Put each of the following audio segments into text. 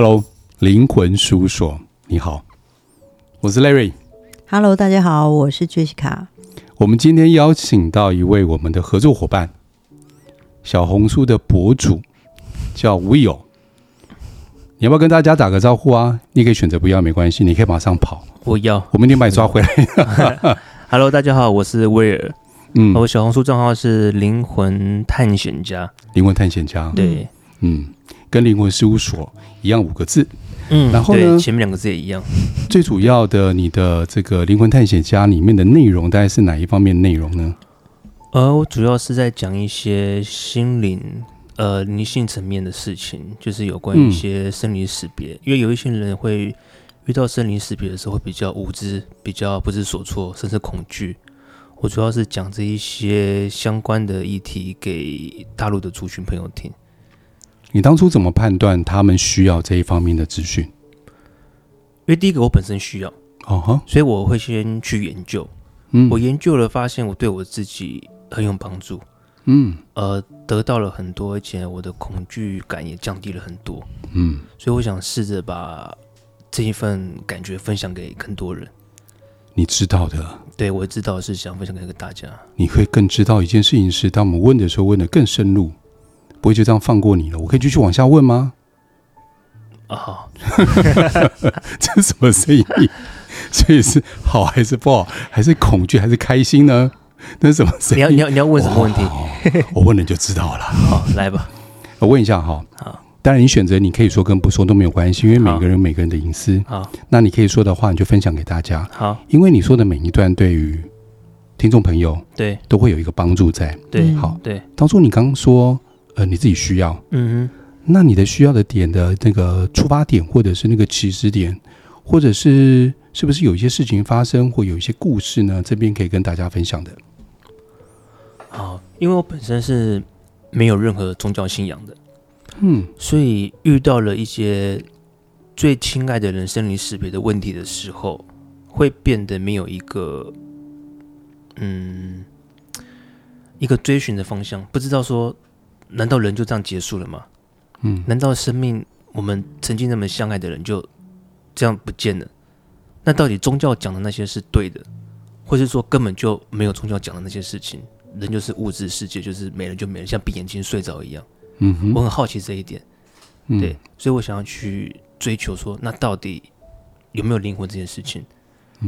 Hello，灵魂事务所，你好，我是 Larry。Hello，大家好，我是 Jessica。我们今天邀请到一位我们的合作伙伴，小红书的博主叫 Will。你要不要跟大家打个招呼啊？你可以选择不要，没关系，你可以马上跑。我要，我明天把你抓回来。Hello，大家好，我是威尔。嗯，我小红书账号是灵魂探险家。灵魂探险家，对，嗯，跟灵魂事务所一样五个字。嗯，然后呢，前面两个字也一样。最主要的，你的这个灵魂探险家里面的内容大概是哪一方面内容呢？呃，我主要是在讲一些心灵、呃灵性层面的事情，就是有关一些生离死别。嗯、因为有一些人会遇到生离死别的时候，会比较无知，比较不知所措，甚至恐惧。我主要是讲这一些相关的议题给大陆的族群朋友听。你当初怎么判断他们需要这一方面的资讯？因为第一个我本身需要，哦哈，所以我会先去研究。嗯，我研究了，发现我对我自己很有帮助。嗯，呃，得到了很多，而且我的恐惧感也降低了很多。嗯，所以我想试着把这一份感觉分享给更多人。你知道的，对，我知道是想分享给大家。你会更知道一件事情是，当我们问的时候，问的更深入。不会就这样放过你了？我可以继续往下问吗？啊、哦，这是什么声音？所以是好还是不好？还是恐惧还是开心呢？那是什么声音？你要你要你要问什么问题？哦、我问了你就知道了。好，来吧。我问一下哈。好，当然你选择，你可以说跟不说都没有关系，因为每个人有每个人的隐私。好，那你可以说的话，你就分享给大家。好，因为你说的每一段对于听众朋友对都会有一个帮助在。对，好，对。当初你刚刚说。呃，你自己需要，嗯哼，那你的需要的点的那个出发点，或者是那个起始点，或者是是不是有一些事情发生，或有一些故事呢？这边可以跟大家分享的。好，因为我本身是没有任何宗教信仰的，嗯，所以遇到了一些最亲爱的人生离死别的问题的时候，会变得没有一个，嗯，一个追寻的方向，不知道说。难道人就这样结束了吗？嗯，难道生命我们曾经那么相爱的人就这样不见了？那到底宗教讲的那些是对的，或是说根本就没有宗教讲的那些事情？人就是物质世界，就是没了就没了，像闭眼睛睡着一样。嗯哼，我很好奇这一点。嗯，对，所以我想要去追求说，那到底有没有灵魂这件事情？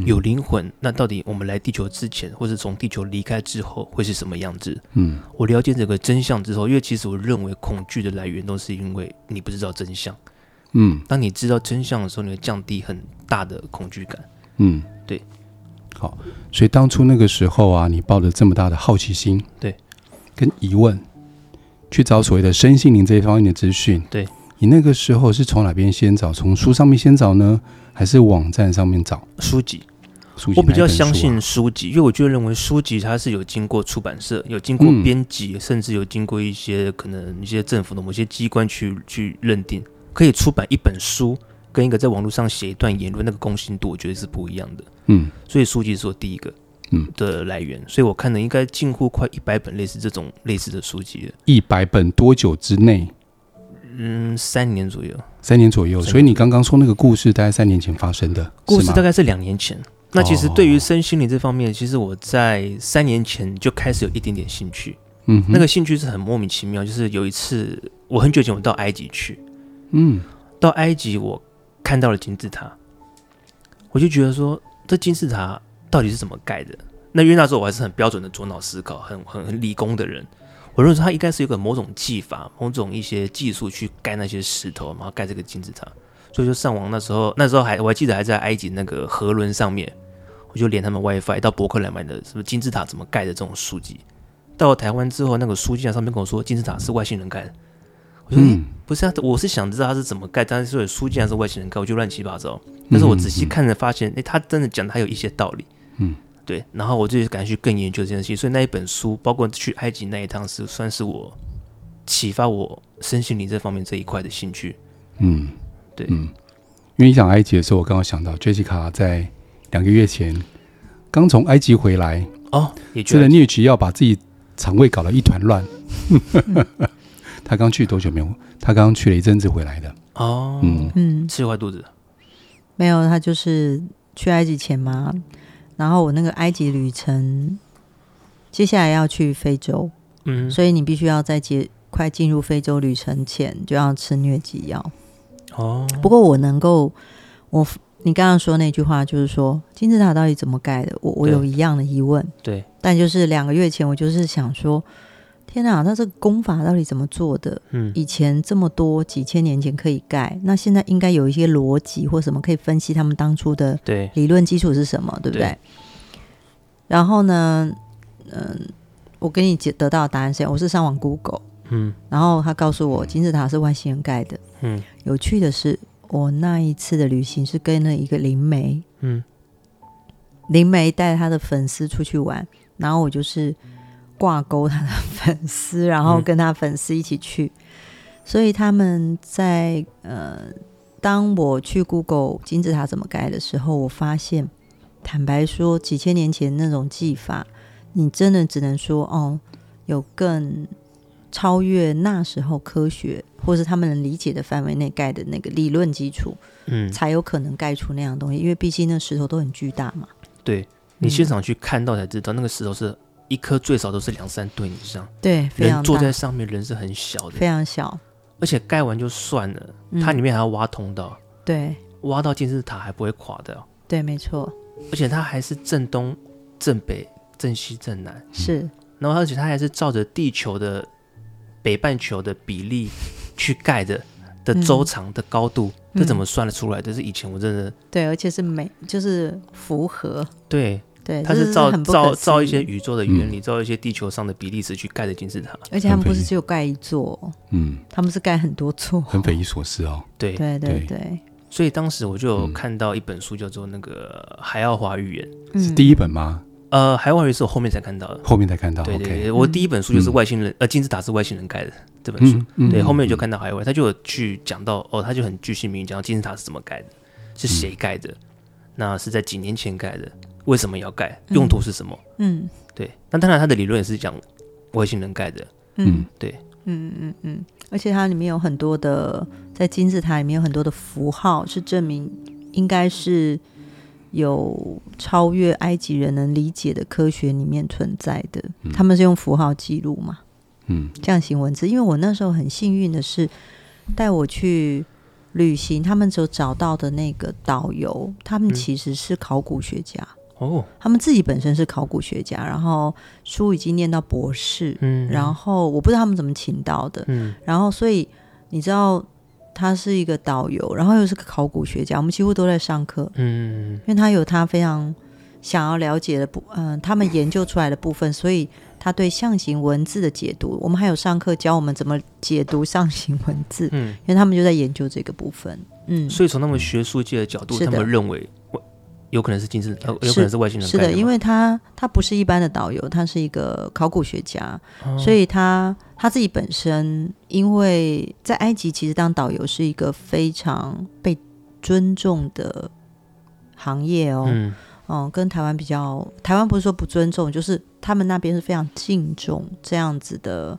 有灵魂，那到底我们来地球之前，或是从地球离开之后，会是什么样子？嗯，我了解这个真相之后，因为其实我认为恐惧的来源都是因为你不知道真相。嗯，当你知道真相的时候，你会降低很大的恐惧感。嗯，对。好，所以当初那个时候啊，你抱着这么大的好奇心，对，跟疑问，去找所谓的身心灵这一方面的资讯。对，你那个时候是从哪边先找？从书上面先找呢？还是网站上面找书籍？书籍，我比较相信书籍，因为我就认为书籍它是有经过出版社、有经过编辑，嗯、甚至有经过一些可能一些政府的某些机关去去认定，可以出版一本书，跟一个在网络上写一段言论，那个公信度我觉得是不一样的。嗯，所以书籍是我第一个嗯的来源，所以我看的应该近乎快一百本类似这种类似的书籍了。一百本多久之内？嗯，三年左右。三年左右，所以你刚刚说那个故事，大概三年前发生的故事，大概是两年前。那其实对于身心灵这方面，其实我在三年前就开始有一点点兴趣。嗯，那个兴趣是很莫名其妙，就是有一次我很久以前我到埃及去，嗯，到埃及我看到了金字塔，我就觉得说这金字塔到底是怎么盖的？那因为那时候我还是很标准的左脑思考，很很很理工的人。我认为他应该是有个某种技法、某种一些技术去盖那些石头，然后盖这个金字塔。所以就上网，那时候那时候还我还记得还在埃及那个河轮上面，我就连他们 WiFi 到博客来买的什么金字塔怎么盖的这种书籍。到了台湾之后，那个书籍上面跟我说金字塔是外星人盖的。我说、嗯、不是啊，我是想知道他是怎么盖，但是说书记然是外星人盖，我就乱七八糟。但是我仔细看着发现，哎，他真的讲的还有一些道理。嗯。对，然后我就感觉去更研究这件事情，所以那一本书，包括去埃及那一趟，是算是我启发我身心灵这方面这一块的兴趣。嗯，对，嗯，因为你讲埃及的时候，我刚刚想到 Jessica 在两个月前刚从埃及回来哦，也觉得疟疾要把自己肠胃搞得一团乱。他刚去多久没有？他刚刚去了一阵子回来的。哦，嗯嗯，吃坏肚子。没有，他就是去埃及前嘛，然后我那个埃及旅程，接下来要去非洲，嗯，所以你必须要在接快进入非洲旅程前就要吃疟疾药。哦，不过我能够，我你刚刚说那句话就是说金字塔到底怎么盖的？我我有一样的疑问。对，但就是两个月前，我就是想说，天哪，那这个功法到底怎么做的？嗯，以前这么多几千年前可以盖，那现在应该有一些逻辑或什么可以分析他们当初的对，理论基础是什么，对不对？对。然后呢，嗯，我给你得到的答案是，我是上网 Google，嗯。然后他告诉我金字塔是外星人盖的。嗯。有趣的是，我那一次的旅行是跟了一个灵媒，嗯。灵媒带他的粉丝出去玩，然后我就是挂钩他的粉丝，然后跟他粉丝一起去。所以他们在呃，当我去 Google 金字塔怎么盖的时候，我发现，坦白说，几千年前那种技法，你真的只能说哦，有更超越那时候科学或是他们能理解的范围内盖的那个理论基础，嗯，才有可能盖出那样东西。因为毕竟那石头都很巨大嘛。对你现场去看到才知道，那个石头是一颗最少都是两三吨以上，对，非常人坐在上面，人是很小的，非常小，而且盖完就算了，嗯。它里面还要挖通道，对。挖到金字塔还不会垮的。哦，对，没错，而且它还是正东、正北、正西、正南，是。然后而且它还是照着地球的北半球的比例去盖的的周长的高度，嗯。这怎么算得出来？这是以前我真的对，而且是美，就是符合，对，对，它是照照很不可思议照一些宇宙的原理，照一些地球上的比例尺去盖的金字塔。而且他们不是只有盖一座，嗯，他们是盖很多座，很匪夷所思哦。对，对对所以当时我就有嗯看到一本书，叫做那个《海奥华预言》。嗯，是第一本吗？呃，《海奥华预言》是我后面才看到的。后面才看到。对对 OK 对，我第一本书就是嗯外星人，呃，金字塔是外星人盖的这本书。嗯嗯对，嗯后面就看到海外，他就有去讲到哦，他就很具体明讲到金字塔是怎么盖的，是谁盖的，那是在几年前盖的，为什么要盖，用途是什么？嗯。对，那当然他的理论也是讲外星人盖的，嗯。对，嗯嗯嗯，而且它里面有很多的，在金字塔里面有很多的符号，是证明应该是有超越埃及人能理解的科学里面存在的。他们是用符号记录嘛？嗯。象形文字。因为我那时候很幸运的是，带我去旅行，他们所找到的那个导游，他们其实是考古学家，哦，他们自己本身是考古学家，然后书已经念到博士，嗯，然后我不知道他们怎么请到的，嗯。然后所以你知道。他是一个导游，然后又是个考古学家，我们几乎都在上课，嗯。因为他有他非常想要了解的部，嗯、他们研究出来的部分，所以他对象形文字的解读，我们还有上课教我们怎么解读象形文字，嗯，因为他们就在研究这个部分。嗯，所以从他们学术界的角度，他们认为外有可能是金字，呃有可能是外星人盖是的，因为为他他不是一般的导游，他是一个考古学家，哦所以他他自己本身，因为在埃及其实当导游是一个非常被尊重的行业哦。嗯嗯，跟台湾比较，台湾不是说不尊重，就是他们那边是非常敬重这样子的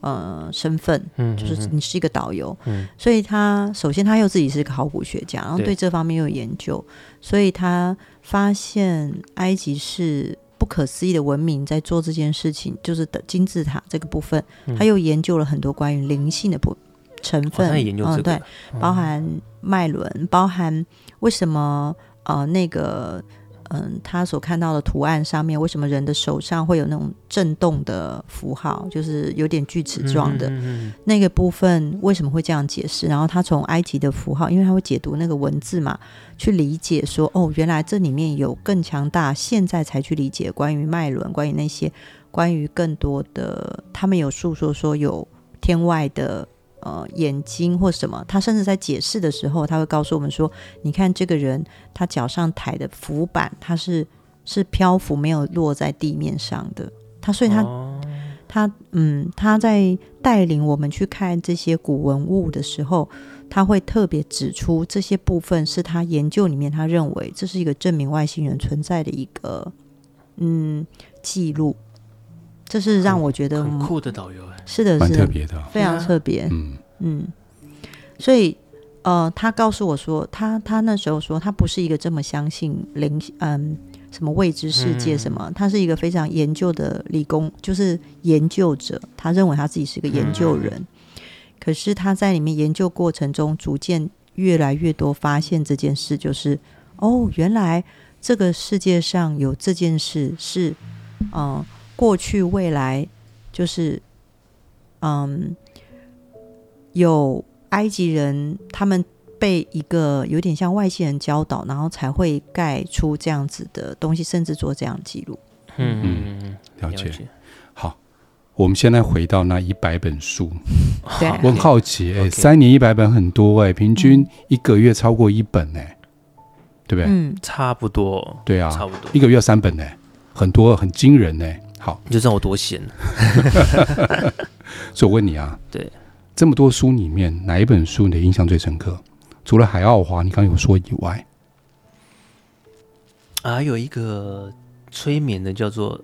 呃身份，嗯，就是你是一个导游，嗯。所以他首先他又自己是个考古学家，然后对。对这方面又有研究，所以他发现埃及是不可思议的文明在做这件事情，就是的金字塔这个部分，嗯。他又研究了很多关于灵性的部成哦分，嗯，对，包含脉轮，包含为什么呃那个嗯他所看到的图案上面，为什么人的手上会有那种震动的符号，就是有点锯齿状的、嗯嗯嗯那个部分，为什么会这样解释？然后他从埃及的符号，因为他会解读那个文字嘛，去理解说哦，原来这里面有更强大，现在才去理解关于脉轮，关于那些关于更多的，他们有诉说说有天外的。呃，眼睛或什么，他甚至在解释的时候，他会告诉我们说：“你看这个人，他脚上抬的浮板，他是是漂浮，没有落在地面上的。他所以他、哦他嗯，他在带领我们去看这些古文物的时候，他会特别指出这些部分是他研究里面他认为这是一个证明外星人存在的一个嗯记录。这是让我觉得很酷的导游哎，是的，蛮是的，特别的。哦。非常特别。嗯。嗯，所以呃，他告诉我说，他他那时候说，他不是一个这么相信灵，嗯，什么未知世界什么，嗯、他是一个非常研究的理工，就是研究者，他认为他自己是一个研究人，嗯、可是他在里面研究过程中，逐渐越来越多发现这件事，就是哦，原来这个世界上有这件事是，嗯、呃，过去未来就是，嗯，有。埃及人他们被一个有点像外星人教导，然后才会盖出这样子的东西，甚至做这样记录。嗯嗯，了解。了解。好，我们现在回到那一百本书。对，我很好奇，哎，三年一百本很多哎，平均一个月超过一本哎，对不对？嗯，差不多。对啊，差不多。一个月三本哎，很多很惊人哎。好，你就知道我多闲。所以，我问你啊，对，这么多书里面哪一本书你的印象最深刻？除了海奥华，你刚有说以外，啊，有一个催眠的叫做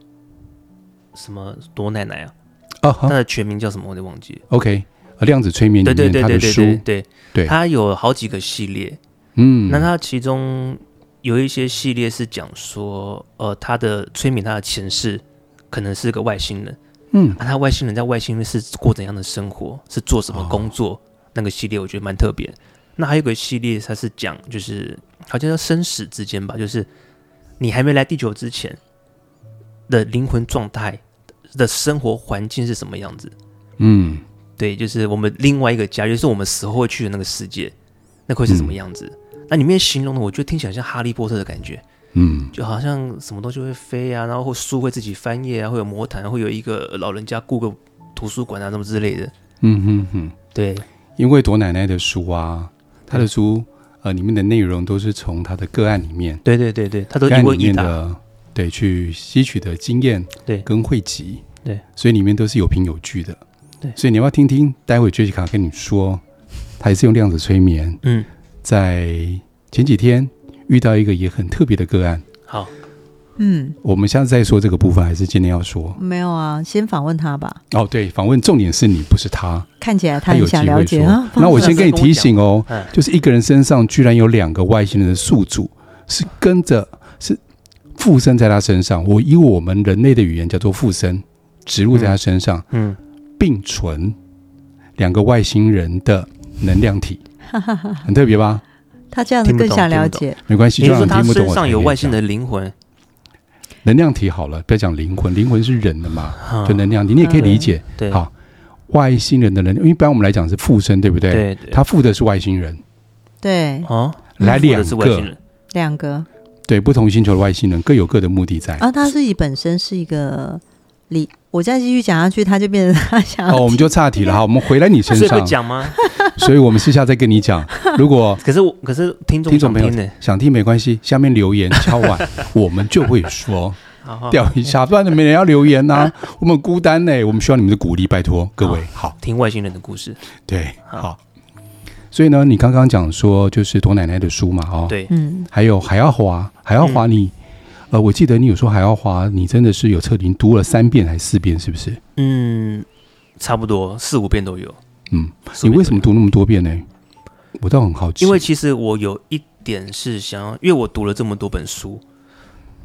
什么多奶奶啊？哦，他的全名叫什么？我得忘记。OK，量子催眠对对对对对对对，他有好几个系列。嗯，那他其中有一些系列是讲说，呃，他的催眠他的前世。可能是个外星人。嗯，啊，他外星人在外星是过怎样的生活？是做什么工作？哦、那个系列我觉得蛮特别。那还有个系列，它是讲就是好像叫生死之间吧，就是你还没来地球之前的灵魂状态的生活环境是什么样子？嗯，对，就是我们另外一个家，就是我们死后会去的那个世界，那会是什么样子？嗯、那里面形容的，我觉得听起来像哈利波特的感觉。嗯，就好像什么东西会飞啊，然后书会自己翻页啊，会有魔毯，会有一个老人家雇个图书馆啊，什么之类的。嗯哼哼，对，因为朵奶奶的书啊，她的书呃里面的内容都是从她的个案里面，对对对对，她都一问一答，对，去吸取的经验，对，跟汇集，对，所以里面都是有凭有据的，对，所以你要不要听听，待会 Jessica 跟你说，她也是用量子催眠，嗯，在前几天遇到一个也很特别的个案。好，嗯，我们下次再说这个部分，还是今天要说？没有啊，先访问他吧。哦，对，访问重点是你，不是他。看起来他有想了解啊。那我先跟你提醒哦，就是一个人身上居然有两个外星人的宿主，是跟着是附身在他身上。我以我们人类的语言叫做附身，植入在他身上，嗯，并存两个外星人的能量体，很特别吧？他这样子更想了解，没关系，就让他身上有外星人的灵魂，能量体好了，不要讲灵魂，灵魂是人的嘛，就能量体，你也可以理解。对，好，外星人的能量，一般我们来讲是附身，对不对？对，他附的是外星人，对，哦，来两个，两个，对，不同星球的外星人各有各的目的在。啊，他自己本身是一个理。我再继续讲下去，他就变成他想。哦，我们就岔题了哈。我们回来你身上。会讲吗？所以我们私下再跟你讲。如果可是我可是听众听众朋友想听没关系，下面留言敲完，我们就会说。掉一下，不然没人要留言呐。我们孤单呢，我们需要你们的鼓励，拜托各位。好，听外星人的故事。对，好。所以呢，你刚刚讲说就是朵奶奶的书嘛，哦，对，嗯，还有海奥华，海奥华你。呃，我记得你有说海奥华，你真的是有彻底读了三遍还是四遍，是不是？嗯，差不多四五遍都有。嗯，你为什么读那么多遍呢？我倒很好奇。因为其实我有一点是想要，因为我读了这么多本书，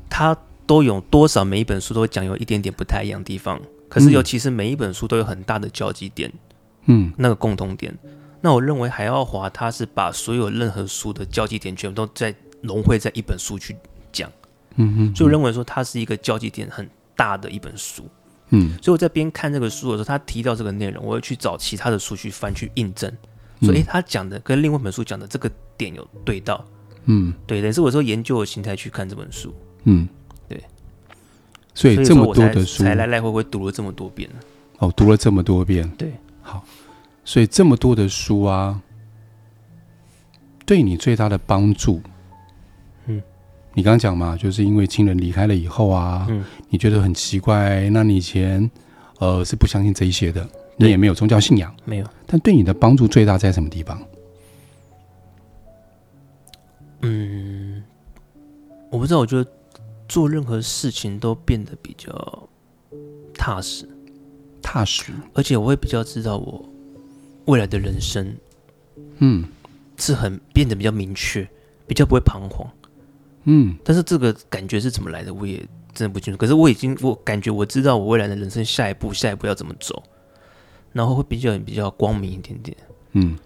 它都有多少每一本书都会讲有一点点不太一样的地方，可是尤其是每一本书都有很大的交集点，嗯，那个共同点。那我认为海奥华他是把所有任何书的交集点全部都在融汇在一本书去讲。嗯嗯，所以我认为说它是一个交集点很大的一本书，嗯，所以我在边看这个书的时候，他提到这个内容，我会去找其他的书去翻去印证，所以他讲的跟另外一本书讲的这个点有对到，嗯，对，等于是我说研究的心态去看这本书，嗯，对，所以这么多的书，才来来回回读了这么多遍，哦，读了这么多遍，对，好，所以这么多的书啊，对你最大的帮助。你刚刚讲嘛，就是因为亲人离开了以后啊，嗯，你觉得很奇怪。那你以前呃是不相信这一些的，你也没有宗教信仰，没有。但对你的帮助最大在什么地方？嗯，我不知道。我觉得做任何事情都变得比较踏实，踏实。而且我会比较知道我未来的人生，嗯，是很变得比较明确，比较不会彷徨。嗯，但是这个感觉是怎么来的，我也真的不清楚。可是我已经，我感觉我知道我未来的人生下一步，下一步要怎么走，然后会比较比较光明一点点。嗯，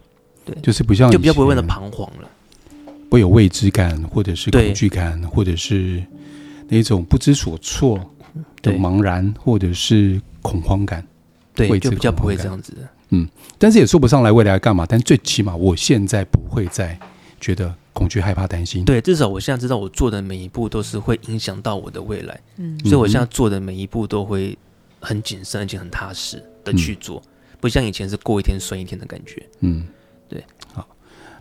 对，就是不像就比较不会那么彷徨了，不会有未知感，或者是恐惧感，或者是那种不知所措的茫然，或者是恐慌感。对，就比较不会这样子的。嗯，但是也说不上来未来要干嘛。但最起码我现在不会再觉得恐惧、害怕、担心。对，至少我现在知道我做的每一步都是会影响到我的未来。嗯，所以我现在做的每一步都会很谨慎，而且很踏实的去做，嗯、不像以前是过一天算一天的感觉。嗯，对。好，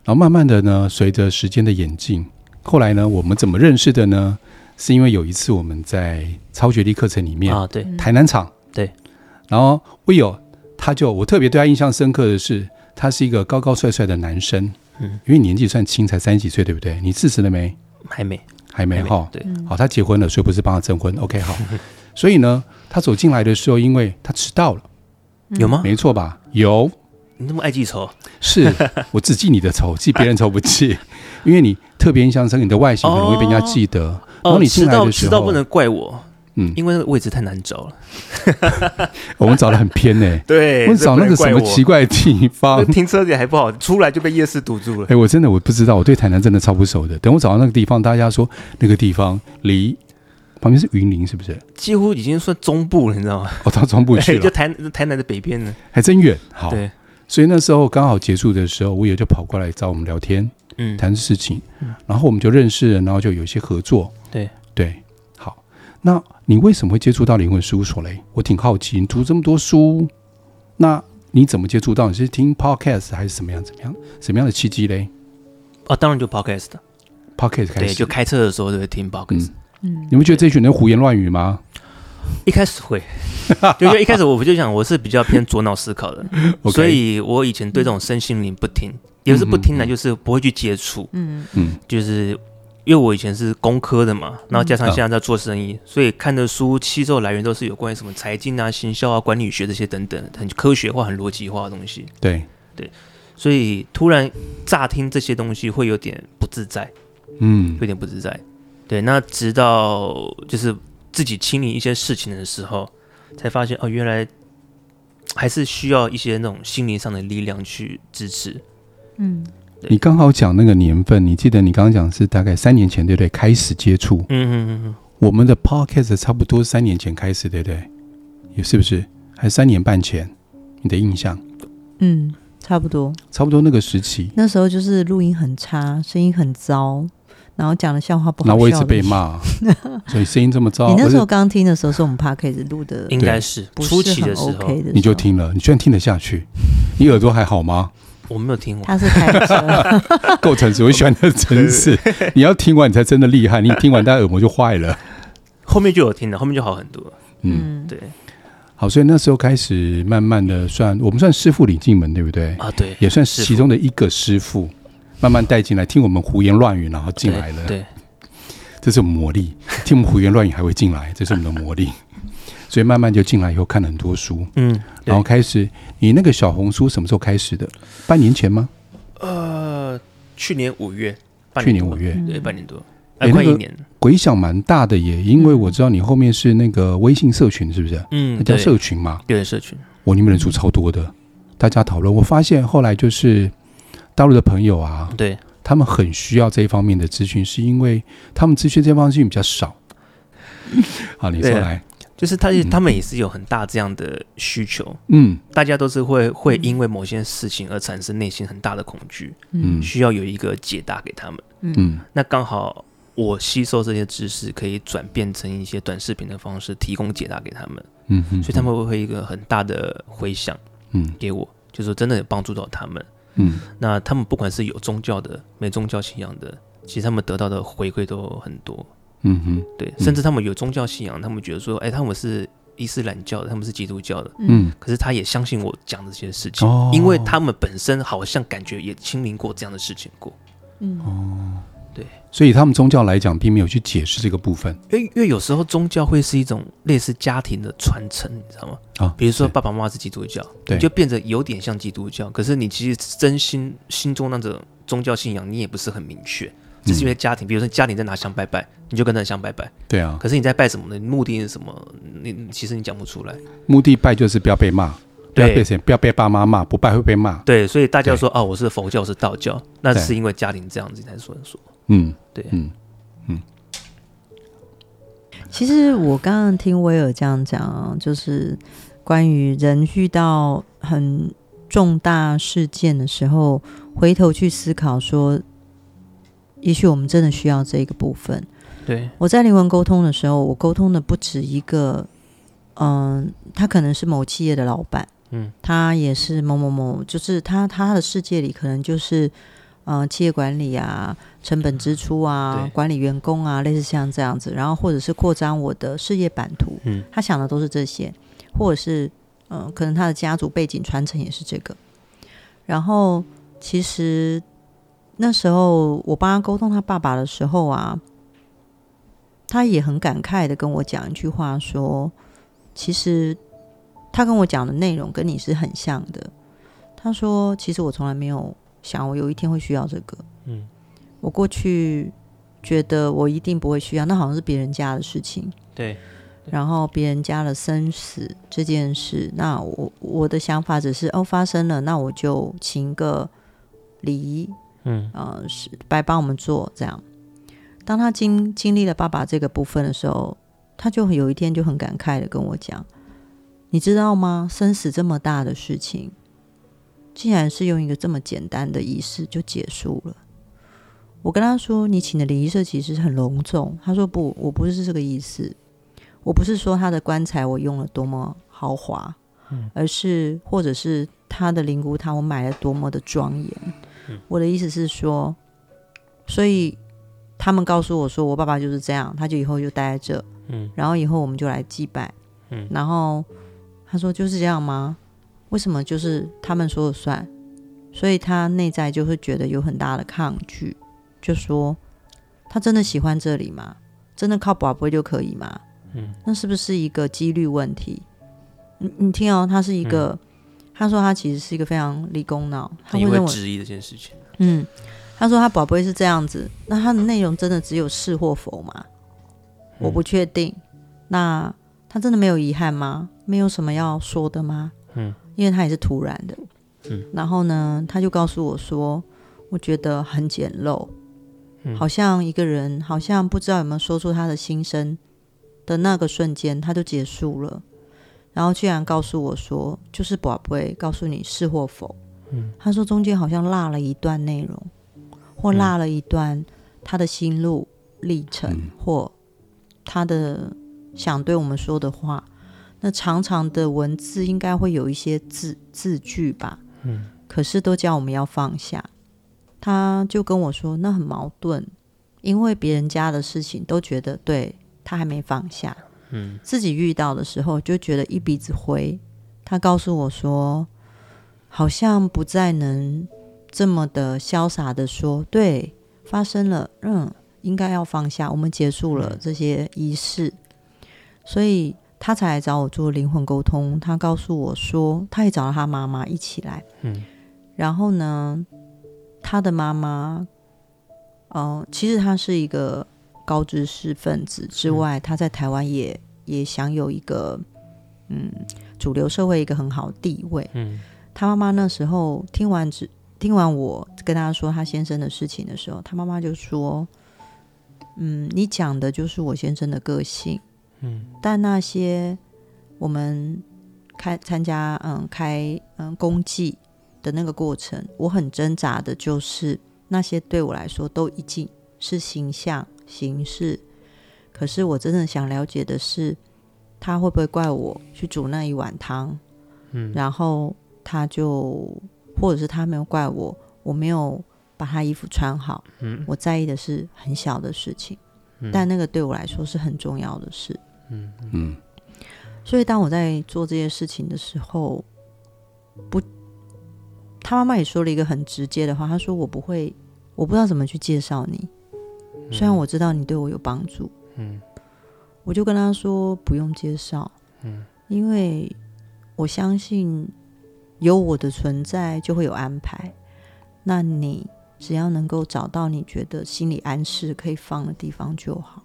然后慢慢的呢，随着时间的演进，后来呢，我们怎么认识的呢？是因为有一次我们在超觉力课程里面啊，对，台南场，对。然后 Will，他就我特别对他印象深刻的是，他是一个高高帅帅的男生，嗯，因为年纪算轻，才三十几岁，对不对？你四十了没？还没，还没哈。对，好，他结婚了，所以不是帮他证婚。OK，好。所以呢，他走进来的时候，因为他迟到了，有吗？没错吧？有。你那么爱记仇？是我只记你的仇，记别人仇不记，因为你特别印象深刻，你的外形很容易被人家记得。然后你进来的时候，迟到不能怪我。嗯，因为那个位置太难找了，我们找的很偏呢。对，我们找那个什么奇怪的地方，停车点还不好，出来就被夜市堵住了。哎，我真的我不知道，我对台南真的超不熟的。等我找到那个地方，大家说那个地方离旁边是云林，是不是？几乎已经算中部了，你知道吗？哦，到中部去了，就台台南的北边呢，还真远。好，对，所以那时候刚好结束的时候，我也就跑过来找我们聊天，嗯，谈事情，然后我们就认识了，然后就有一些合作。对对。那你为什么会接触到灵魂事务所嘞？我挺好奇，你读这么多书，那你怎么接触到？你是听 podcast 还是怎么样？怎么样？什么样的契机嘞？哦，当然就 podcast 的 podcast 开始，对，就开车的时候就会听 podcast。嗯，你们觉得这群人胡言乱语吗？一开始会，就因为一开始我就想我是比较偏左脑思考的，所以我以前对这种身心灵不听，也不是不听呢，就是不会去接触。嗯嗯，就是。因为我以前是工科的嘛，然后加上现在在做生意，嗯、所以看的书吸收来源都是有关于什么财经啊、行销啊、管理学这些等等，很科学化、很逻辑化的东西。对对，所以突然乍听这些东西会有点不自在，嗯，有点不自在。对，那直到就是自己清理一些事情的时候，才发现哦，原来还是需要一些那种心灵上的力量去支持。嗯。你刚好讲那个年份，你记得你刚刚讲是大概三年前对不对？开始接触，嗯嗯嗯嗯，我们的 podcast 差不多三年前开始对不对？也是不是？还三年半前？你的印象？嗯，差不多，差不多那个时期。那时候就是录音很差，声音很糟，然后讲的笑话不好笑。那我一直被骂，所以声音这么糟。你那时候刚听的时候，是我们 podcast 录的，应该是初期的时候，你就听了，你居然听得下去？你耳朵还好吗？我没有听完，他是开车，够诚实，我喜欢的诚实。你要听完，你才真的厉害。你听完，大家耳膜就坏了。后面就有听了，后面就好很多。嗯，对。好，所以那时候开始慢慢的算，我们算师傅领进门，对不对？啊，对，也算其中的一个师傅，慢慢带进来，听我们胡言乱语，然后进来了。对，这是我们魔力，听我们胡言乱语还会进来，这是我们的魔力。所以慢慢就进来以后看了很多书，嗯，然后开始，你那个小红书什么时候开始的？半年前吗？呃，去年五月，去年五月，对，半年多，哎，快一年，回响蛮大的耶，因为我知道你后面是那个微信社群，是不是？嗯，那叫社群嘛，对，社群，我里面人数超多的，大家讨论，我发现后来就是大陆的朋友啊，对，他们很需要这一方面的资讯，是因为他们资讯这方面比较少。好，你说来。就是他，他们也是有很大这样的需求。嗯，大家都是会会因为某些事情而产生内心很大的恐惧。嗯，需要有一个解答给他们。嗯，那刚好我吸收这些知识，可以转变成一些短视频的方式，提供解答给他们。嗯嗯，所以他们会会一个很大的回响。嗯，给我，就是真的有帮助到他们。嗯，那他们不管是有宗教的、没宗教信仰的，其实他们得到的回馈都很多。嗯哼，对，甚至他们有宗教信仰，他们觉得说，哎，他们是伊斯兰教的，他们是基督教的，嗯，可是他也相信我讲这些事情，哦，因为他们本身好像感觉也亲临过这样的事情过，嗯，哦，对，所以他们宗教来讲，并没有去解释这个部分，因为因为有时候宗教会是一种类似家庭的传承，你知道吗？啊，比如说爸爸妈妈是基督教，对，就变得有点像基督教，可是你其实真心心中那种宗教信仰你也不是很明确，只是因为家庭，比如说家庭在拿香拜拜，你就跟着香拜拜。对啊。可是你在拜什么呢？目的是什么？你其实你讲不出来。目的拜就是不要被骂，不要被谁，不要被爸妈骂，不拜会被骂。对，所以大家说哦，我是佛教，我是道教，那是因为家庭这样子才说说。嗯，对，嗯嗯。其实我刚刚听威尔这样讲，就是关于人遇到很重大事件的时候，回头去思考说，也许我们真的需要这一个部分。对，我在灵魂沟通的时候，我沟通的不止一个，嗯，他可能是某企业的老板，嗯，他也是某某某，就是他他的世界里可能就是。嗯、呃，企业管理啊，成本支出啊，管理员工啊，类似像这样子，然后或者是扩张我的事业版图，嗯，他想的都是这些，或者是嗯、呃，可能他的家族背景传承也是这个。然后其实那时候我帮他沟通他爸爸的时候啊，他也很感慨的跟我讲一句话说，其实他跟我讲的内容跟你是很像的。他说，其实我从来没有。想我有一天会需要这个，嗯，我过去觉得我一定不会需要，那好像是别人家的事情，对。然后别人家的生死这件事，那我我的想法只是哦，发生了，那我就请个礼仪，嗯，呃，是白帮我们做这样。当他经经历了爸爸这个部分的时候，他就有一天就很感慨的跟我讲，你知道吗？生死这么大的事情。竟然是用一个这么简单的仪式就结束了。我跟他说：“你请的礼仪社其实很隆重。”他说：“不，我不是这个意思。我不是说他的棺材我用了多么豪华，嗯，而是或者是他的灵骨塔我买了多么的庄严。嗯，我的意思是说，所以他们告诉我说，我爸爸就是这样，他就以后就待在这，嗯，然后以后我们就来祭拜，嗯，然后他说就是这样吗？”为什么就是他们说了算？所以他内在就会觉得有很大的抗拒，就说他真的喜欢这里吗？真的靠宝贝就可以吗？嗯，那是不是一个几率问题？你你听哦，他是一个，嗯、他说他其实是一个非常理工脑，他会认为质疑这件事情。嗯，他说他宝贝是这样子，那他的内容真的只有是或否吗？我不确定。那他真的没有遗憾吗？没有什么要说的吗？嗯。因为他也是突然的，嗯，然后呢，他就告诉我说，我觉得很简陋，嗯，好像一个人好像不知道有没有说出他的心声的那个瞬间，他就结束了，然后居然告诉我说，就是宝贝告诉你是或否，嗯，他说中间好像落了一段内容，或落了一段他的心路历程，嗯，或他的想对我们说的话。那长长的文字应该会有一些字字句吧，嗯，可是都叫我们要放下。他就跟我说，那很矛盾，因为别人家的事情都觉得对他还没放下，嗯，自己遇到的时候就觉得一鼻子灰。他告诉我说，好像不再能这么的潇洒的说，对，发生了，嗯，应该要放下，我们结束了这些仪式，所以。他才来找我做灵魂沟通。他告诉我说，他也找了他妈妈一起来。嗯，然后呢，他的妈妈，哦、呃，其实他是一个高知识分子之外，他在台湾也也享有一个嗯主流社会一个很好的地位。嗯，他妈妈那时候听完只听完我跟他说他先生的事情的时候，他妈妈就说：“嗯，你讲的就是我先生的个性。”嗯，但那些我们开参加嗯开嗯公祭的那个过程，我很挣扎的，就是那些对我来说都已经是形象形式，可是我真的想了解的是，他会不会怪我去煮那一碗汤？嗯，然后他就或者是他没有怪我，我没有把他衣服穿好。嗯，我在意的是很小的事情，嗯，但那个对我来说是很重要的事。嗯嗯，所以当我在做这些事情的时候，不，他妈妈也说了一个很直接的话，他说：“我不会，我不知道怎么去介绍你，虽然我知道你对我有帮助。”嗯，我就跟他说：“不用介绍，嗯，因为我相信有我的存在就会有安排。那你只要能够找到你觉得心理安适可以放的地方就好。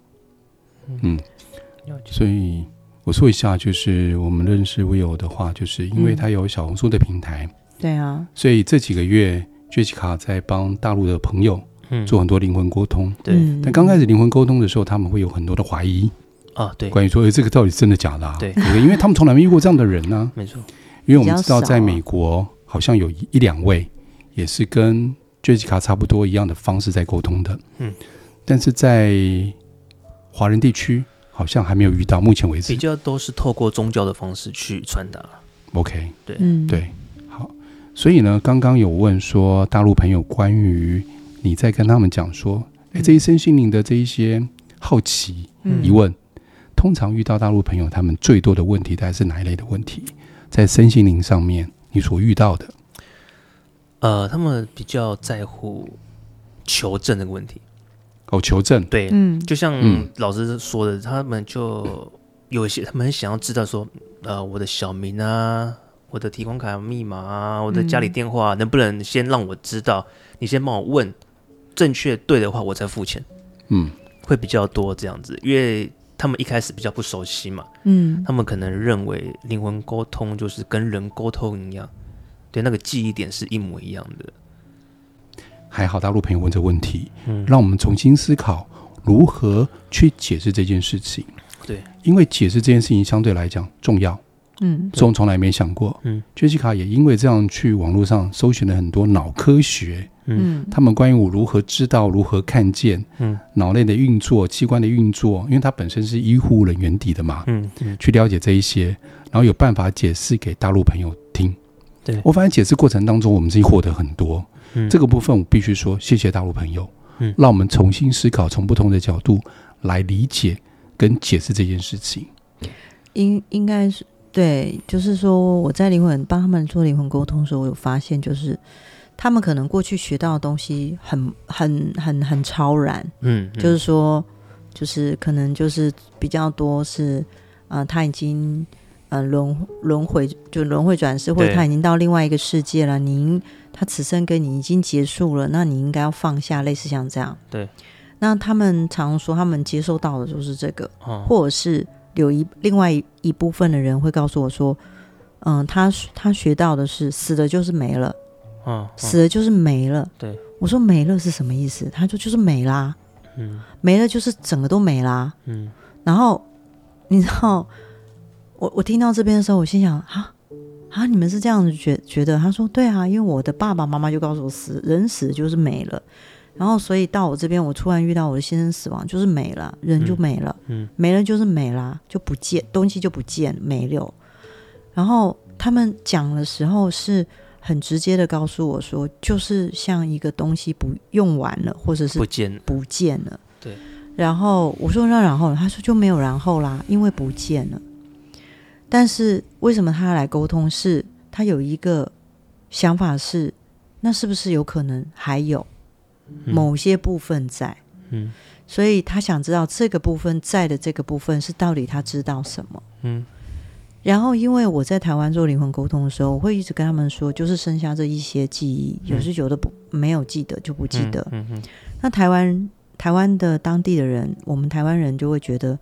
嗯，所以我说一下，就是我们认识 Will 的话，就是因为他有小红书的平台，嗯、对啊，所以这几个月 Jessica 在帮大陆的朋友做很多灵魂沟通。对，但刚开始灵魂沟通的时候，他们会有很多的怀疑。啊，对，关于说，哎，这个到底真的假的、啊？对，因为他们从来没遇过这样的人呢、啊。没错，因为我们知道，在美国好像有一两位也是跟 Jessica 差不多一样的方式在沟通的。嗯，但是在华人地区好像还没有遇到，目前为止。比较都是透过宗教的方式去传达。OK，对，嗯，对，好。所以呢，刚刚有问说大陆朋友关于你在跟他们讲说，哎，这一身心灵的这一些好奇、嗯、疑问，通常遇到大陆朋友他们最多的问题，大概是哪一类的问题？在身心灵上面，你所遇到的？呃，他们比较在乎求证这个问题。哦，求证。对，嗯，就像老师说的，嗯、他们就有一些，他们很想要知道说，呃，我的小名啊，我的提款卡密码啊，我的家里电话、啊，能不能先让我知道？你先帮我问正确对的话，我再付钱。嗯，会比较多这样子，因为他们一开始比较不熟悉嘛。嗯，他们可能认为灵魂沟通就是跟人沟通一样。对，那个记忆点是一模一样的。还好大陆朋友问这问题，嗯，让我们重新思考如何去解释这件事情。对，因为解释这件事情相对来讲重要。嗯，这种从来没想过。嗯，Jessica 也因为这样去网络上搜寻了很多脑科学。嗯，他们关于我如何知道、如何看见，嗯，脑内的运作、器官的运作，因为他本身是医护人员底的嘛。嗯嗯，去了解这一些，然后有办法解释给大陆朋友听。对，我发现解释过程当中，我们自己获得很多。嗯，这个部分我必须说，谢谢大陆朋友。嗯，让我们重新思考，从不同的角度来理解跟解释这件事情。应应该是对，就是说我在灵魂帮他们做灵魂沟通的时候，我有发现，就是他们可能过去学到的东西很很很很超然。嗯，嗯，就是说，就是可能就是比较多是，呃，他已经。嗯，轮轮回就轮回转世，或者他已经到另外一个世界了。您他此生跟你已经结束了，那你应该要放下，类似像这样。对。那他们常说，他们接收到的就是这个，哦、或者是有一另外一一部分的人会告诉我说，嗯，他他学到的是死的就是没了，死了就是没了。对。我说没了是什么意思？他说就是没啦，嗯，没了就是整个都没啦，嗯。然后你知道。我我听到这边的时候，我心想啊啊，你们是这样子觉觉得？他说对啊，因为我的爸爸妈妈就告诉我死，死人死就是没了，然后所以到我这边，我突然遇到我的先生死亡，就是没了，人就没了，嗯，嗯没了就是没了，就不见东西就不见没了。然后他们讲的时候是很直接的告诉我说，就是像一个东西不用完了，或者是不见不见了，对。然后我说那然后，他说就没有然后啦，因为不见了。但是为什么他来沟通？是他有一个想法是，那是不是有可能还有某些部分在？嗯，所以他想知道这个部分在的这个部分是到底他知道什么？嗯，然后因为我在台湾做灵魂沟通的时候，我会一直跟他们说，就是剩下这一些记忆，有时有的不没有记得就不记得。嗯嗯，那台湾台湾的当地的人，我们台湾人就会觉得。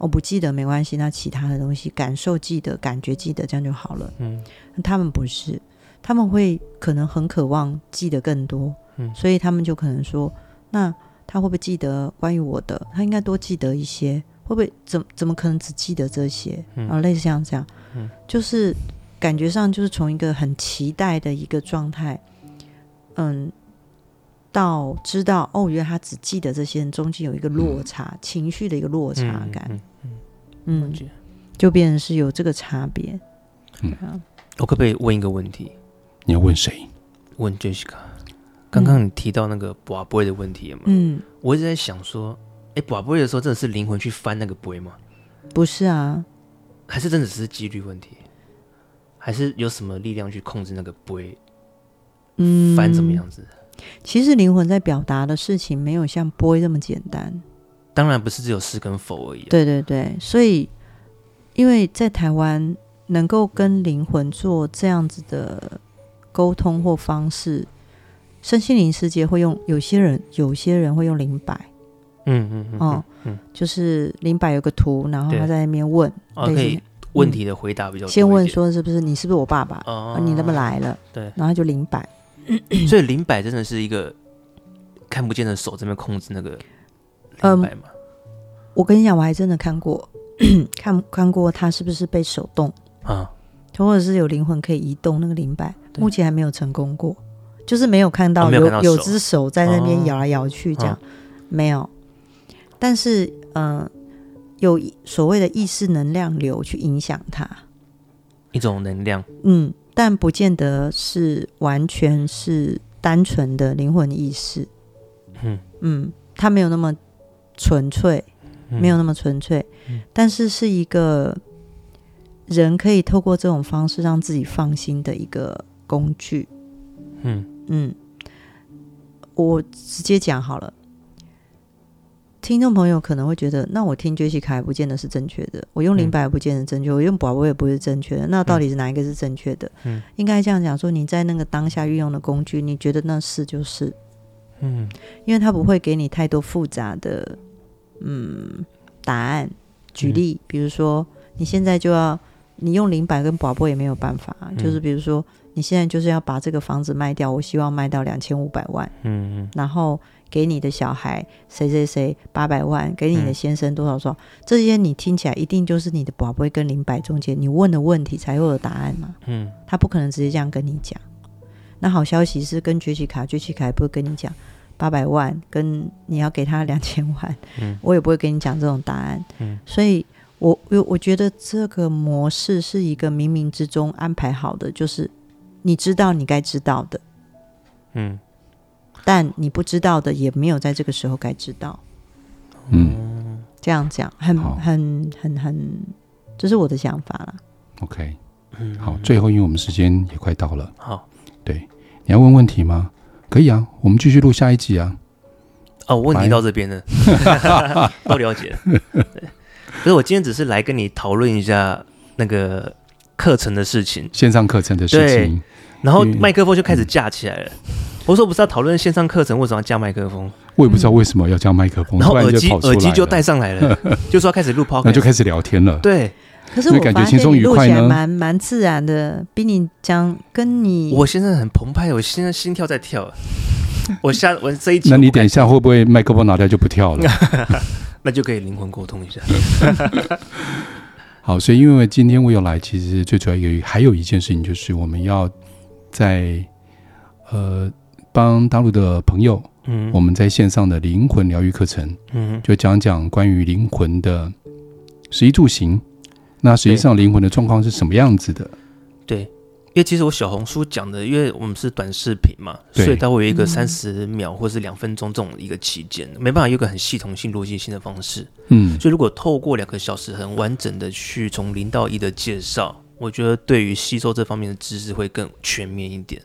我不记得没关系，那其他的东西感受记得，感觉记得，这样就好了。嗯，他们不是，他们会可能很渴望记得更多，嗯，所以他们就可能说，那他会不会记得关于我的？他应该多记得一些，会不会怎怎么可能只记得这些？然后类似像这样，嗯，就是感觉上就是从一个很期待的一个状态，嗯。到知道哦，原来他只记得这些人，中间有一个落差，嗯、情绪的一个落差感，嗯，嗯，嗯，嗯就变成是有这个差别。嗯，我可不可以问一个问题？你要问谁？问 Jessica。刚刚你提到那个拔杯的问题嘛？嗯，我一直在想说，哎，拔杯的时候真的是灵魂去翻那个杯吗？不是啊，还是真的只是几率问题？还是有什么力量去控制那个杯？嗯，翻怎么样子？其实灵魂在表达的事情没有像 boy 这么简单，当然不是只有是跟否而已。对对对，所以因为在台湾能够跟灵魂做这样子的沟通或方式，身心灵世界会用有些人，有些人会用灵摆，嗯嗯嗯，哦，嗯，就是灵摆有个图，然后他在那边问，哦，可以问题的回答比较，先问说是不是你是不是我爸爸？哦，你那么来了？对，然后就灵摆，所以灵摆真的是一个看不见的手这边控制那个灵摆吗？我跟你讲，我还真的看过，看看过他是不是被手动。啊，或者是有灵魂可以移动那个灵摆，目前还没有成功过，就是没有看到有、哦、有只手在那边摇来摇去这样，哦、没有。但是，嗯、呃，有所谓的意识能量流去影响它，一种能量，嗯，但不见得是完全是单纯的灵魂意识，嗯。嗯，它没有那么纯粹。没有那么纯粹，嗯，但是是一个人可以透过这种方式让自己放心的一个工具。嗯嗯，我直接讲好了，听众朋友可能会觉得，那我听杰西卡也不见得是正确的，我用灵摆也不见得正确，嗯，我用宝宝也不是正确的，那到底是哪一个是正确的？嗯，应该这样讲说，你在那个当下运用的工具，你觉得那是就是，嗯，因为它不会给你太多复杂的。嗯，答案。举例，比如说，你现在就要你用灵摆跟宝宝也没有办法，嗯，就是比如说，你现在就是要把这个房子卖掉，我希望卖到两千五百万，嗯嗯，然后给你的小孩谁谁谁八百万，给你的先生多少多少，嗯，这些你听起来一定就是你的宝贝跟林白中间你问的问题才会有答案嘛，嗯，他不可能直接这样跟你讲。那好消息是跟崛起卡，崛起卡也不会跟你讲。八百万跟你要给他两千万，嗯，我也不会跟你讲这种答案，嗯，所以我我我觉得这个模式是一个冥冥之中安排好的，就是你知道你该知道的，嗯，但你不知道的也没有在这个时候该知道，嗯，这样讲很很很很，这是我的想法了。OK，嗯，好，最后因为我们时间也快到了，好，对，你要问问题吗？可以啊，我们继续录下一集啊。哦，问题到这边了，都了解。了。对，所以我今天只是来跟你讨论一下那个课程的事情，线上课程的事情。然后麦克风就开始架起来了。我说不是要讨论线上课程为什么要架麦克风？我也不知道为什么要架麦克风。然后耳机耳机就戴上来了，就说要开始录 podcast，那就开始聊天了。对。可是我感觉轻松愉快呢，蛮蛮自然的，比你讲跟你，我现在很澎湃，我现在心跳在跳。我下我这一集，那你等一下会不会麦克风拿掉就不跳了？那就可以灵魂沟通一下。好，所以因为今天我有来，其实最主要有还有一件事情，就是我们要在呃帮大陆的朋友，嗯，我们在线上的灵魂疗愈课程，嗯，就讲讲关于灵魂的食衣住行。那实际上灵魂的状况是什么样子的？对，因为其实我小红书讲的，因为我们是短视频嘛，所以它会有一个三十秒或是两分钟这种一个期间，没办法有一个很系统性、逻辑性的方式。嗯，所以如果透过两个小时很完整的去从零到一的介绍，我觉得对于吸收这方面的知识会更全面一点。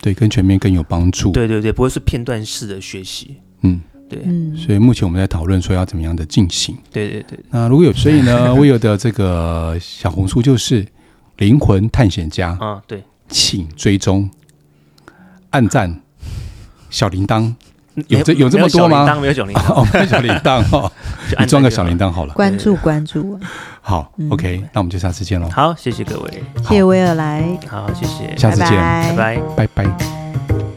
对，更全面、更有帮助。对对对，不会是片段式的学习。嗯。对，所以目前我们在讨论说要怎么样的进行。对对对。那如果有，所以呢，我有的这个小红书就是灵魂探险家啊，对，请追踪、按赞、小铃铛，有这有这么多吗？没有小铃铛，没有小铃铛哦，你装个小铃铛好了。关注关注。好，OK，那我们就下次见喽。好，谢谢各位，谢谢威尔来。好，谢谢，下次见，拜拜，拜拜。